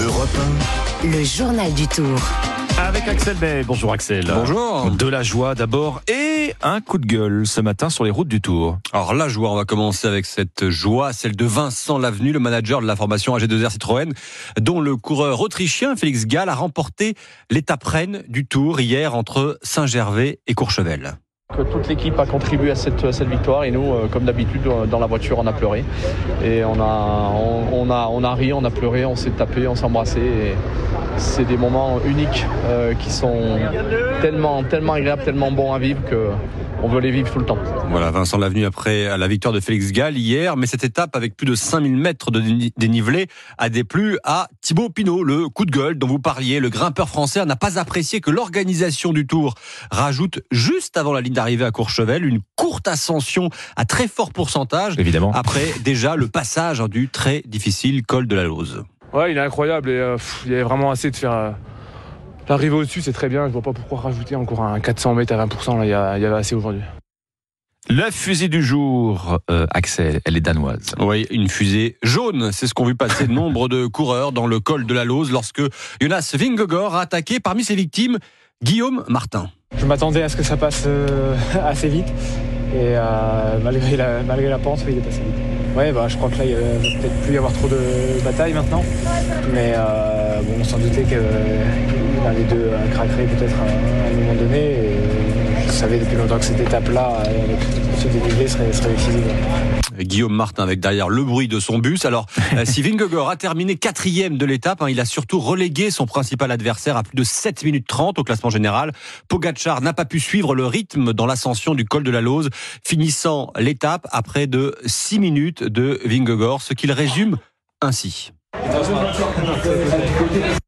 Europe Le journal du Tour. Avec Axel Bay. Bonjour Axel. Bonjour. De la joie d'abord et un coup de gueule ce matin sur les routes du Tour. Alors la joie, on va commencer avec cette joie, celle de Vincent Lavenu, le manager de la formation AG2R Citroën, dont le coureur autrichien Félix Gall a remporté l'étape reine du Tour hier entre Saint-Gervais et Courchevel. Que toute l'équipe a contribué à cette, cette victoire et nous, euh, comme d'habitude, euh, dans la voiture, on a pleuré. Et on a, on, a, on a ri, on a pleuré, on s'est tapé, on s'est embrassé. C'est des moments uniques euh, qui sont tellement, tellement agréables, tellement bons à vivre que on veut les vivre tout le temps. Voilà, Vincent Lavenu après la victoire de Félix Gall hier, mais cette étape avec plus de 5000 mètres de déni- dénivelé a déplu à Thibaut Pinot, le coup de gueule dont vous parliez. Le grimpeur français n'a pas apprécié que l'organisation du Tour rajoute juste avant la ligne d'arrivée à Courchevel une courte ascension à très fort pourcentage. Évidemment. Après déjà le passage du très difficile col de la Lose. Ouais, il est incroyable et euh, pff, il y avait vraiment assez de faire. euh, L'arrivée au-dessus, c'est très bien. Je vois pas pourquoi rajouter encore un 400 mètres à 20%. Là, il y, a- il y avait assez aujourd'hui. La fusée du jour, euh, Axel, elle est danoise. Oui, une fusée jaune, c'est ce qu'ont vu passer nombre de coureurs dans le col de la Lose lorsque Jonas Vingegaard a attaqué parmi ses victimes Guillaume Martin. Je m'attendais à ce que ça passe euh, assez vite. Et euh, malgré, la, pente, il est passé vite. Ouais, bah, je crois que là, il va peut-être plus y avoir trop de bataille maintenant. Mais euh, bon, on s'en doutait que l'un des deux euh, craquerait peut-être à, un moment donné. Je savais depuis longtemps que cette étape-là, euh, avec ce dénivelé, serait, serait décisive. Guillaume Martin avec derrière le bruit de son bus. Alors, euh, si Vingegaard a terminé quatrième de l'étape, hein, il a surtout relégué son principal adversaire à plus de 7 minutes 30 au classement général. Pogacar n'a pas pu suivre le rythme dans l'ascension du col de la Lose, finissant l'étape après de 6 minutes de Vingegaard, ce qu'il résume ainsi.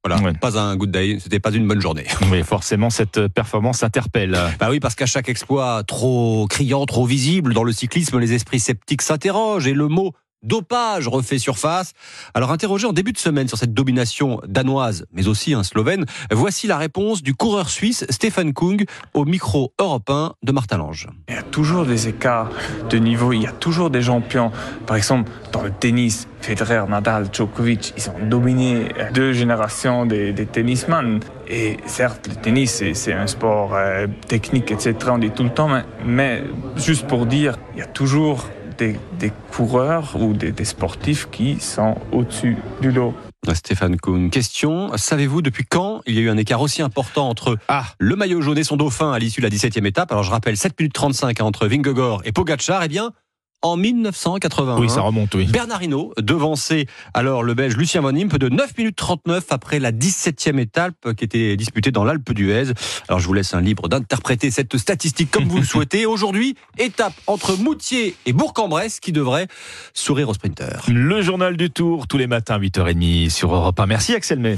Voilà, Ouais. pas un good day, c'était pas une bonne journée. Mais forcément, cette performance interpelle. Bah oui, parce qu'à chaque exploit trop criant, trop visible dans le cyclisme, les esprits sceptiques s'interrogent et le mot dopage refait surface. Alors interrogé en début de semaine sur cette domination danoise, mais aussi un slovène, voici la réponse du coureur suisse Stefan Kung au micro européen de Martin Lange. Il y a toujours des écarts de niveau, il y a toujours des champions. Par exemple, dans le tennis, Federer, Nadal, Djokovic, ils ont dominé deux générations des, des. Et certes, le tennis, c'est- un sport euh, technique, etc., on dit tout le temps, mais juste pour dire, il y a toujours des, des coureurs ou des, des sportifs qui sont au-dessus du lot. Stéphane Kuhn, question, savez-vous depuis quand il y a eu un écart aussi important entre Ah. le maillot jaune et son dauphin à l'issue de la 17e étape? Alors je rappelle 7 minutes 35 hein, entre Vingegaard et Pogacar, eh bien en 1981. Oui, ça remonte, oui. Bernard Hinault devancé alors le Belge Lucien Van Impe de 9 minutes 39 après la 17e étape qui était disputée dans l'Alpe d'Huez. Alors je vous laisse un libre d'interpréter cette statistique comme vous le souhaitez. Aujourd'hui, étape entre Moutier et Bourg-en-Bresse qui devrait sourire au sprinter. Le journal du Tour, tous les matins, 8h30 sur Europe 1. Merci Axel May.